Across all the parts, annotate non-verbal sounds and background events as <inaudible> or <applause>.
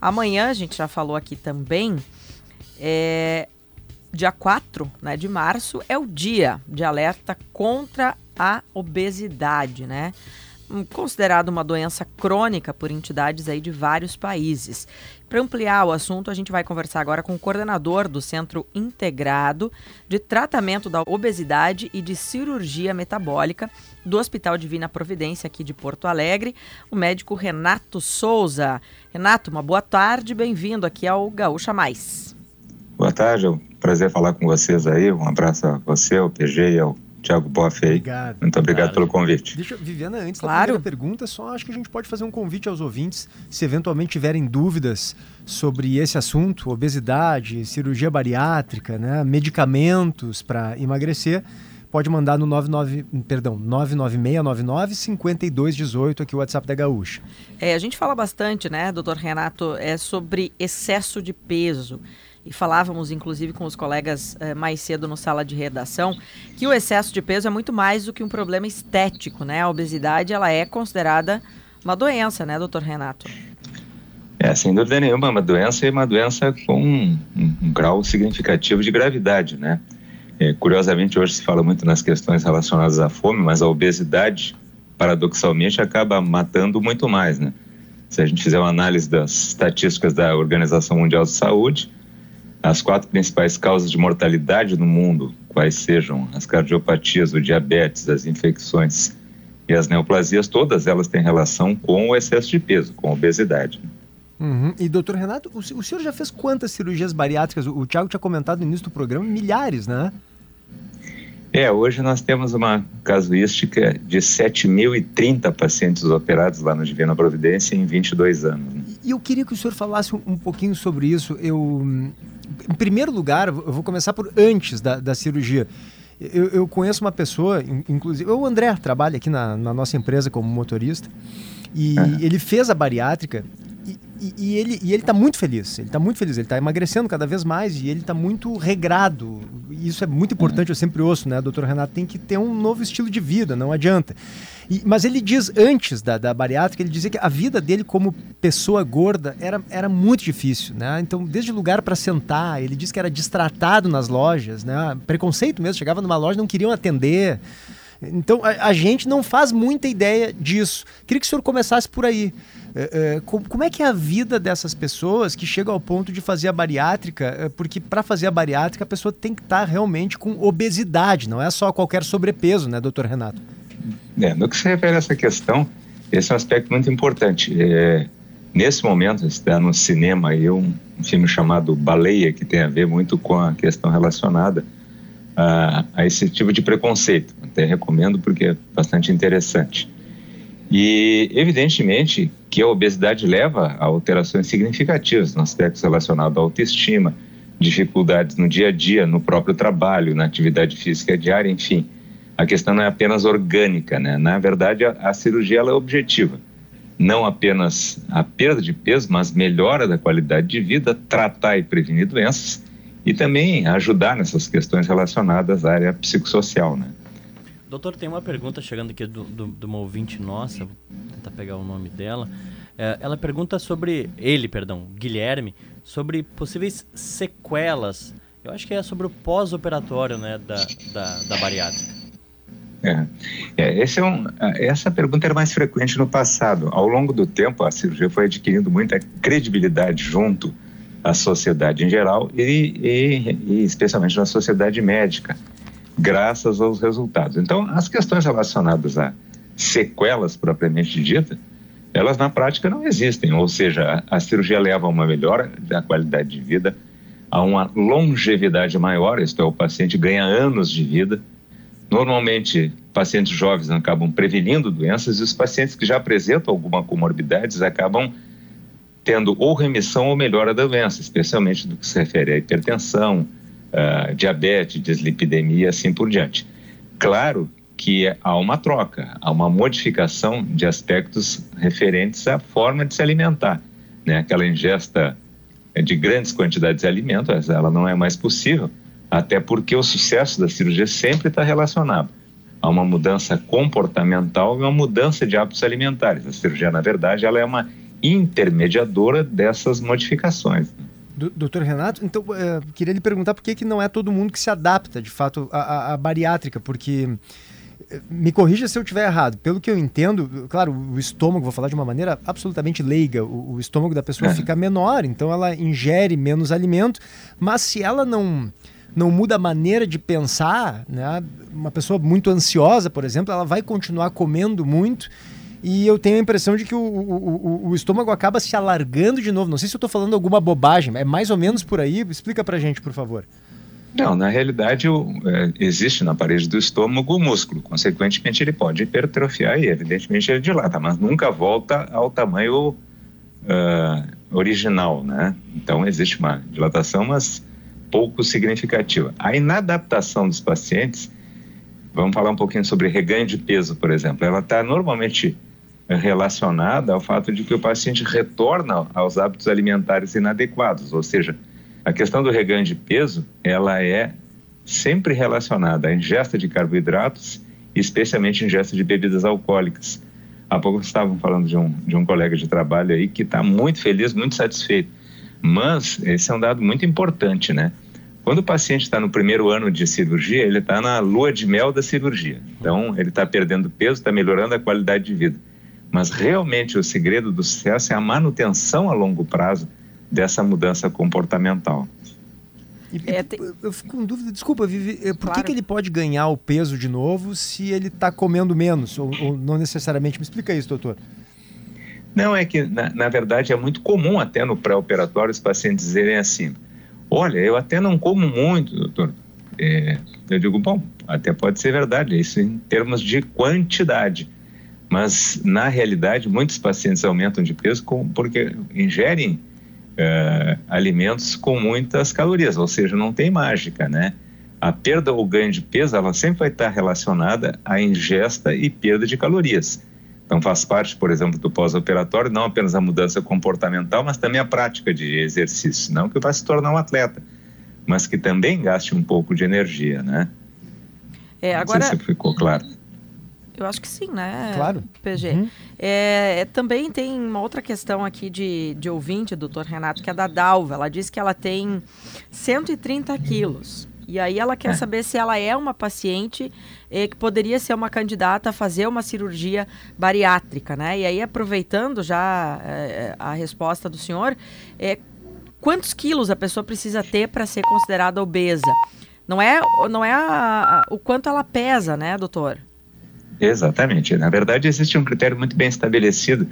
Amanhã, a gente já falou aqui também, é, dia 4 né, de março é o dia de alerta contra a obesidade, né? Considerado uma doença crônica por entidades aí de vários países. Para ampliar o assunto, a gente vai conversar agora com o coordenador do Centro Integrado de Tratamento da Obesidade e de Cirurgia Metabólica do Hospital Divina Providência aqui de Porto Alegre, o médico Renato Souza. Renato, uma boa tarde, bem-vindo aqui ao Gaúcha Mais. Boa tarde, é um prazer falar com vocês aí. Um abraço a você, ao PG e ao Tiago Boff aí. Obrigado. Muito obrigado claro. pelo convite. Deixa, Viviana, antes claro. da pergunta, só acho que a gente pode fazer um convite aos ouvintes, se eventualmente tiverem dúvidas sobre esse assunto, obesidade, cirurgia bariátrica, né, medicamentos para emagrecer, pode mandar no 99, perdão, 99699 5218 aqui o WhatsApp da Gaúcha. É, a gente fala bastante, né, doutor Renato, é sobre excesso de peso e falávamos inclusive com os colegas eh, mais cedo no sala de redação, que o excesso de peso é muito mais do que um problema estético, né? A obesidade ela é considerada uma doença, né, doutor Renato? É, sem dúvida nenhuma, uma doença e uma doença com um, um, um grau significativo de gravidade, né? É, curiosamente, hoje se fala muito nas questões relacionadas à fome, mas a obesidade, paradoxalmente, acaba matando muito mais, né? Se a gente fizer uma análise das estatísticas da Organização Mundial de Saúde, as quatro principais causas de mortalidade no mundo, quais sejam as cardiopatias, o diabetes, as infecções e as neoplasias, todas elas têm relação com o excesso de peso, com a obesidade. Uhum. E doutor Renato, o, o, senhor já fez quantas cirurgias bariátricas? O, o Tiago tinha comentado no início do programa, milhares, né? É, hoje nós temos uma casuística de 7.030 pacientes operados lá no Divina Providência em 22 anos. E eu queria que o senhor falasse um, um pouquinho sobre isso. Eu, em primeiro lugar, eu vou começar por antes da, da cirurgia. Eu, eu, conheço uma pessoa, inclusive, o André trabalha aqui na, na nossa empresa como motorista, e uhum. ele fez a bariátrica e, e, e, ele e ele está muito feliz. Ele está muito feliz. Ele está emagrecendo cada vez mais e ele está muito regrado. Isso é muito importante. Eu sempre ouço, né, doutor Renato? Tem que ter um novo estilo de vida. Não adianta. E, mas ele diz antes da, da bariátrica, ele dizia que a vida dele como pessoa gorda era, era muito difícil, né? Então, desde lugar para sentar, ele diz que era distratado nas lojas, né? Preconceito mesmo. Chegava numa loja, não queriam atender. Então, a, a gente não faz muita ideia disso. Queria que o senhor começasse por aí. É, é, como é que é a vida dessas pessoas que chegam ao ponto de fazer a bariátrica? É, porque para fazer a bariátrica a pessoa tem que estar tá realmente com obesidade, não é só qualquer sobrepeso, né, doutor Renato? É, no que se refere a essa questão, esse é um aspecto muito importante. É, nesse momento está no cinema aí um, um, filme chamado Baleia, que tem a ver muito com a questão relacionada a, a esse tipo de preconceito. Até recomendo porque é bastante interessante. E, evidentemente, que a obesidade leva a alterações significativas no aspectos relacionados à autoestima, dificuldades no dia a dia, no próprio trabalho, na atividade física diária, enfim. A questão não é apenas orgânica, né? Na verdade, a, a cirurgia é objetiva. Não apenas a perda de peso, mas melhora da qualidade de vida, tratar e prevenir doenças e também ajudar nessas questões relacionadas à área psicossocial, né? Doutor, tem uma pergunta chegando aqui do, do, de uma ouvinte nossa, vou tentar pegar o nome dela. É, ela pergunta sobre, ele, perdão, Guilherme, sobre possíveis sequelas. Eu acho que é sobre o pós-operatório né, da, da, da bariátrica. É, é, é um, essa pergunta era mais frequente no passado. Ao longo do tempo, a cirurgia foi adquirindo muita credibilidade junto à sociedade em geral e, e, e especialmente na sociedade médica graças aos resultados. Então, as questões relacionadas a sequelas propriamente dita, elas na prática não existem, ou seja, a, cirurgia leva a uma melhora da qualidade de vida, a uma longevidade maior, isto é, o paciente ganha anos de vida. Normalmente, pacientes jovens acabam prevenindo doenças e os pacientes que já apresentam alguma comorbidades acabam tendo ou remissão ou melhora da doença, especialmente do que se refere à hipertensão, uh, diabetes, dislipidemia, assim por diante. Claro que há uma troca, há uma modificação de aspectos referentes à forma de se alimentar. Né? Aquela ingesta de grandes quantidades de alimentos, ela não é mais possível, até porque o sucesso da cirurgia sempre está relacionado a uma mudança comportamental e uma mudança de hábitos alimentares. A cirurgia, na verdade, ela é uma intermediadora dessas modificações. Doutor Renato, então é, queria lhe perguntar por que, que não é todo mundo que se adapta, de fato, à, à bariátrica, porque é, me corrija se eu estiver errado. Pelo que eu entendo, claro, o estômago, vou falar de uma maneira absolutamente leiga, o, o estômago da pessoa é. fica menor, então ela ingere menos alimento, mas se ela não não muda a maneira de pensar, né? Uma pessoa muito ansiosa, por exemplo, ela vai continuar comendo muito e eu tenho a impressão de que o, o, o, estômago acaba se alargando de novo. Não sei se eu estou falando alguma bobagem, é mais ou menos por aí. Explica para gente, por favor. Não, na realidade é, existe na parede do estômago o músculo, consequentemente ele pode hipertrofiar e evidentemente ele dilata, mas nunca volta ao tamanho uh, original, né? Então existe uma dilatação, mas pouco significativa. A inadaptação dos pacientes, vamos falar um pouquinho sobre reganho de peso, por exemplo, ela está normalmente relacionada ao fato de que o paciente retorna aos hábitos alimentares inadequados, ou seja, a questão do reganho de peso, ela é sempre relacionada à ingesta de carboidratos, especialmente ingesta de bebidas alcoólicas. Há pouco estavam falando de um, de um colega de trabalho aí que está muito feliz, muito satisfeito. Mas esse é um dado muito importante, né? Quando o paciente está no primeiro ano de cirurgia, ele está na lua de mel da cirurgia. Então, ele está perdendo peso, está melhorando a qualidade de vida. Mas realmente o segredo do sucesso é a manutenção a longo prazo dessa mudança comportamental. E, é, tem... Eu fico com dúvida, desculpa, Vivi, eh, por claro. que, que, ele pode ganhar o peso de novo se ele está comendo menos? Ou, ou, não necessariamente? Me explica isso, doutor. Não, é que, na, na verdade, é muito comum até no pré-operatório os pacientes dizerem assim: olha, eu até não como muito, doutor. É, eu digo, bom, até pode ser verdade, isso em termos de quantidade. Mas, na realidade, muitos pacientes aumentam de peso com, porque ingerem uh, alimentos com muitas calorias, ou seja, não tem mágica, né? A perda ou ganho de peso, ela sempre vai estar relacionada à ingesta e perda de calorias. Então, faz parte, por exemplo, do pós-operatório, não apenas a mudança comportamental, mas também a prática de exercício. Não que vai se tornar um atleta, mas que também gaste um pouco de energia, né? É, agora... Não sei se ficou claro. Eu acho que sim, né? Claro. PG. Uhum. É, é, também tem uma outra questão aqui de, de ouvinte, doutor Renato, que é da Dalva. Ela diz que ela tem 130 quilos. E aí ela quer é. saber se ela é uma paciente eh, que poderia ser uma candidata a fazer uma cirurgia bariátrica, né? E aí, aproveitando já eh, a resposta do senhor, eh, quantos quilos a pessoa precisa ter para ser considerada obesa? Não é, não é a, a, o quanto ela pesa, né, doutor? Exatamente. Na verdade, existe um critério muito bem estabelecido,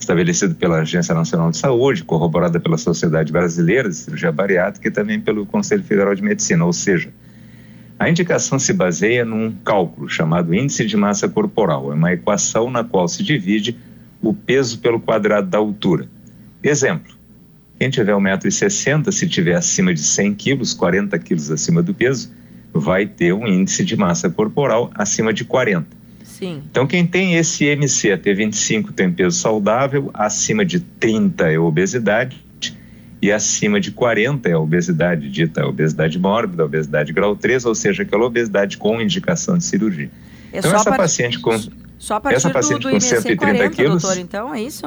estabelecido pela Agência Nacional de Saúde, corroborada pela Sociedade Brasileira de Cirurgia Bariátrica e também pelo Conselho Federal de Medicina, ou seja, a indicação se baseia num cálculo chamado índice de massa corporal. É uma equação na qual se divide o peso pelo quadrado da altura. Exemplo: quem tiver 1,60m, se tiver acima de 100 quilos, 40 quilos acima do peso, vai ter um índice de massa corporal acima de 40. Sim. Então, quem tem esse MC até 25 tem peso saudável, acima de 30 é obesidade e acima de 40 é obesidade dita obesidade mórbida, obesidade grau 3, ou seja, aquela obesidade com indicação de cirurgia. É então, essa paciente com só a partir essa paciente do, do com 130 40, quilos, doutor, então é isso?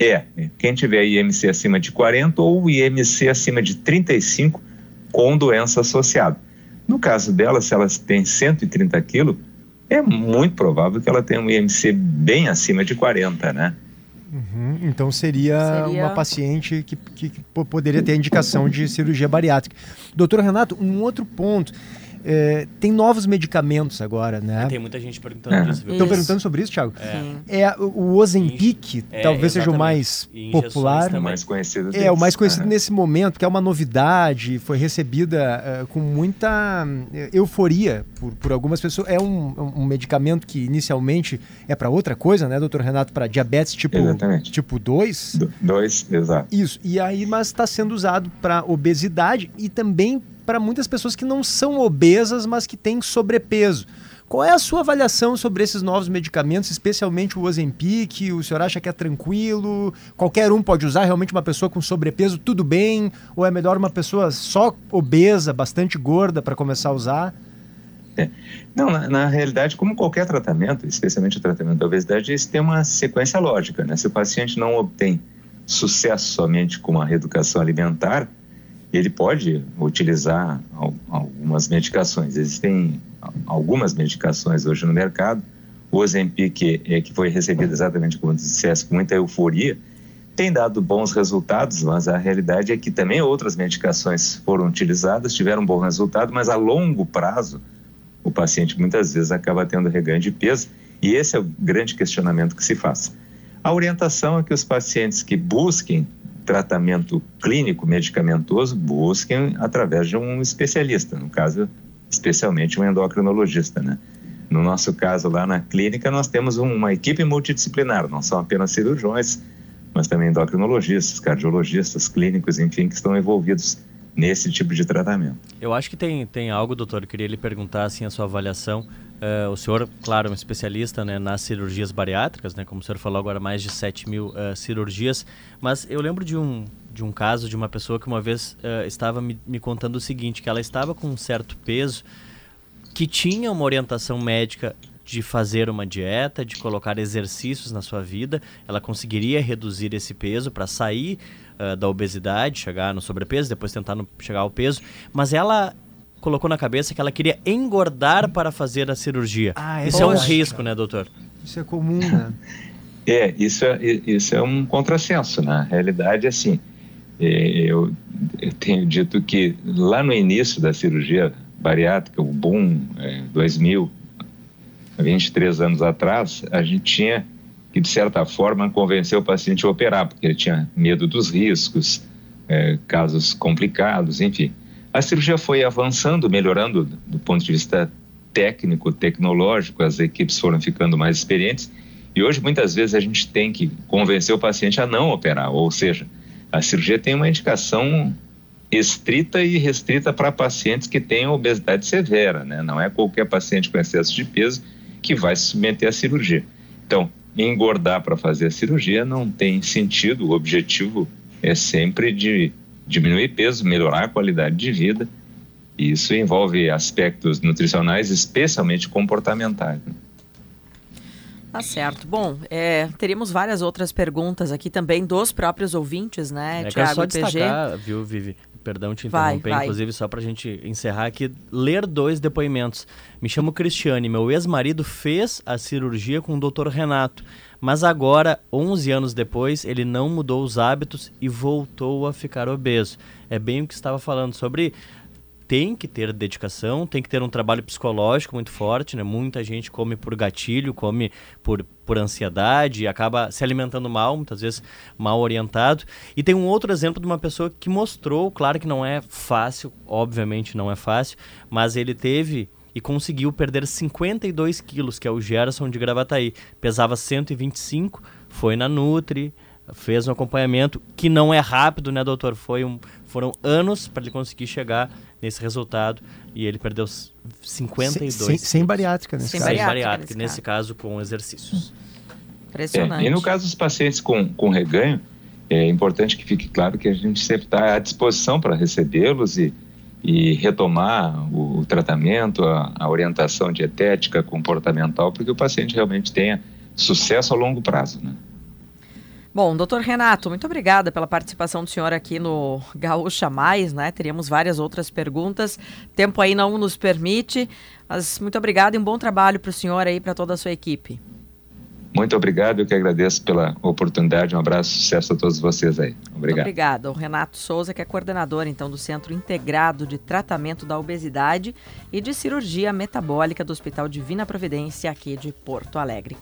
É, quem tiver IMC acima de 40 ou IMC acima de 35 com doença associada. No caso dela, se ela tem 130 quilos, é muito provável que ela tenha um IMC bem acima de 40, né? Uhum, então seria, seria, uma paciente que, que, que, poderia ter a indicação de cirurgia bariátrica. Doutor Renato, um outro ponto. É, tem novos medicamentos agora, né? Tem muita gente perguntando isso. Estão perguntando sobre isso, Thiago? É. é o Ozempic, é, talvez seja o mais popular. O mais conhecido deles. É, o mais conhecido nesse momento, que é uma novidade, foi recebida uh, com muita euforia por, por algumas pessoas. É um, um medicamento que inicialmente é para outra coisa, né, doutor Renato? Para diabetes tipo, tipo 2? 2, exato. Isso. E aí, mas está sendo usado para obesidade e também para muitas pessoas que não são obesas, mas que têm sobrepeso. Qual é a sua avaliação sobre esses novos medicamentos, especialmente o Ozempic? O senhor acha que é tranquilo? Qualquer um pode usar? Realmente uma pessoa com sobrepeso, tudo bem? Ou é melhor uma pessoa só obesa, bastante gorda para começar a usar? É. Não, na, na, realidade, como qualquer tratamento, especialmente o tratamento da obesidade, isso tem uma sequência lógica. Né? Se o paciente não obtém sucesso somente com a reeducação alimentar, ele pode utilizar algumas medicações. Existem algumas medicações hoje no mercado. O Ozempic, é, que foi recebido exatamente como dissesse, com muita euforia, tem dado bons resultados, mas a realidade é que também outras medicações foram utilizadas, tiveram um bom resultado, mas a longo prazo o paciente muitas vezes acaba tendo reganho de peso e esse é o grande questionamento que se faz. A orientação é que os pacientes que busquem tratamento clínico medicamentoso busquem através de um especialista, no caso, especialmente um endocrinologista, né? No nosso caso, lá na clínica, nós temos uma equipe multidisciplinar, não são apenas cirurgiões, mas também endocrinologistas, cardiologistas, clínicos, enfim, que estão envolvidos nesse tipo de tratamento. Eu acho que tem, tem algo, doutor, eu queria lhe perguntar, assim, a sua avaliação. Uh, o senhor, claro, é um especialista né, nas cirurgias bariátricas, né, como o senhor falou agora, mais de 7 mil uh, cirurgias, mas eu lembro de um, de um caso de uma pessoa que uma vez uh, estava me, me contando o seguinte, que ela estava com um certo peso, que tinha uma orientação médica de fazer uma dieta, de colocar exercícios na sua vida, ela conseguiria reduzir esse peso para sair uh, da obesidade, chegar no sobrepeso, depois tentar no, chegar ao peso, mas ela colocou na cabeça que ela queria engordar para fazer a cirurgia. Ah, isso é um risco, né, doutor? Isso é comum, né? <laughs> é, isso é, isso é um contrassenso, na né? realidade, assim, é, eu, eu tenho dito que lá no início da cirurgia bariátrica, o boom, é, 2000, 23 anos atrás, a gente tinha que, de certa forma, convencer o paciente a operar, porque ele tinha medo dos riscos, é, casos complicados, enfim. A cirurgia foi avançando, melhorando do ponto de vista técnico, tecnológico, as equipes foram ficando mais experientes e hoje muitas vezes a gente tem que convencer o paciente a não operar, ou seja, a cirurgia tem uma indicação estrita e restrita para pacientes que têm obesidade severa, né? Não é qualquer paciente com excesso de peso que vai se submeter à cirurgia. Então, engordar para fazer a cirurgia não tem sentido, o objetivo é sempre de diminuir peso, melhorar a qualidade de vida. E isso envolve aspectos nutricionais, especialmente comportamentais. Né? Tá certo. Bom, é, teríamos várias outras perguntas aqui também dos próprios ouvintes, né, é, Tiago PG. destacar, viu, Vivi? Perdão te interromper, vai, vai. inclusive, só para a gente encerrar aqui, ler dois depoimentos. Me chamo Cristiane, meu ex-marido fez a cirurgia com o Dr. Renato, mas agora, 11 anos depois, ele não mudou os hábitos e voltou a ficar obeso. É bem o que estava falando sobre tem que ter dedicação, tem que ter um trabalho psicológico muito forte, né? Muita gente come por gatilho, come por, por ansiedade, acaba se alimentando mal, muitas vezes mal orientado. E tem um outro exemplo de uma pessoa que mostrou, claro que não é fácil, obviamente não é fácil, mas ele teve e conseguiu perder 52 quilos, que é o Gerson de Gravataí. Pesava 125, foi na Nutri, fez um acompanhamento que não é rápido, né, doutor? Foi um, foram anos para ele conseguir chegar nesse resultado e ele perdeu 52. Sem, sem, sem bariátrica, nesse sem caso. Sem bariátrica, nesse, nesse caso. com exercícios. Impressionante. É, e no caso dos pacientes com, com reganho, é importante que fique claro que a gente sempre está à disposição para recebê-los e, e retomar o, o tratamento, a, a orientação dietética, comportamental, para que o paciente realmente tenha sucesso a longo prazo. Né? Bom, doutor Renato, muito obrigada pela participação do senhor aqui no Gaúcha Mais, né? Teríamos várias outras perguntas. Tempo aí não nos permite, mas muito obrigado e um bom trabalho para o senhor aí, para toda a sua equipe. Muito obrigado, eu que agradeço pela oportunidade. Um abraço, sucesso a todos vocês aí. Obrigado. Obrigado. O Renato Souza, que é coordenador então do Centro Integrado de Tratamento da Obesidade e de Cirurgia Metabólica do Hospital Divina Providência aqui de Porto Alegre.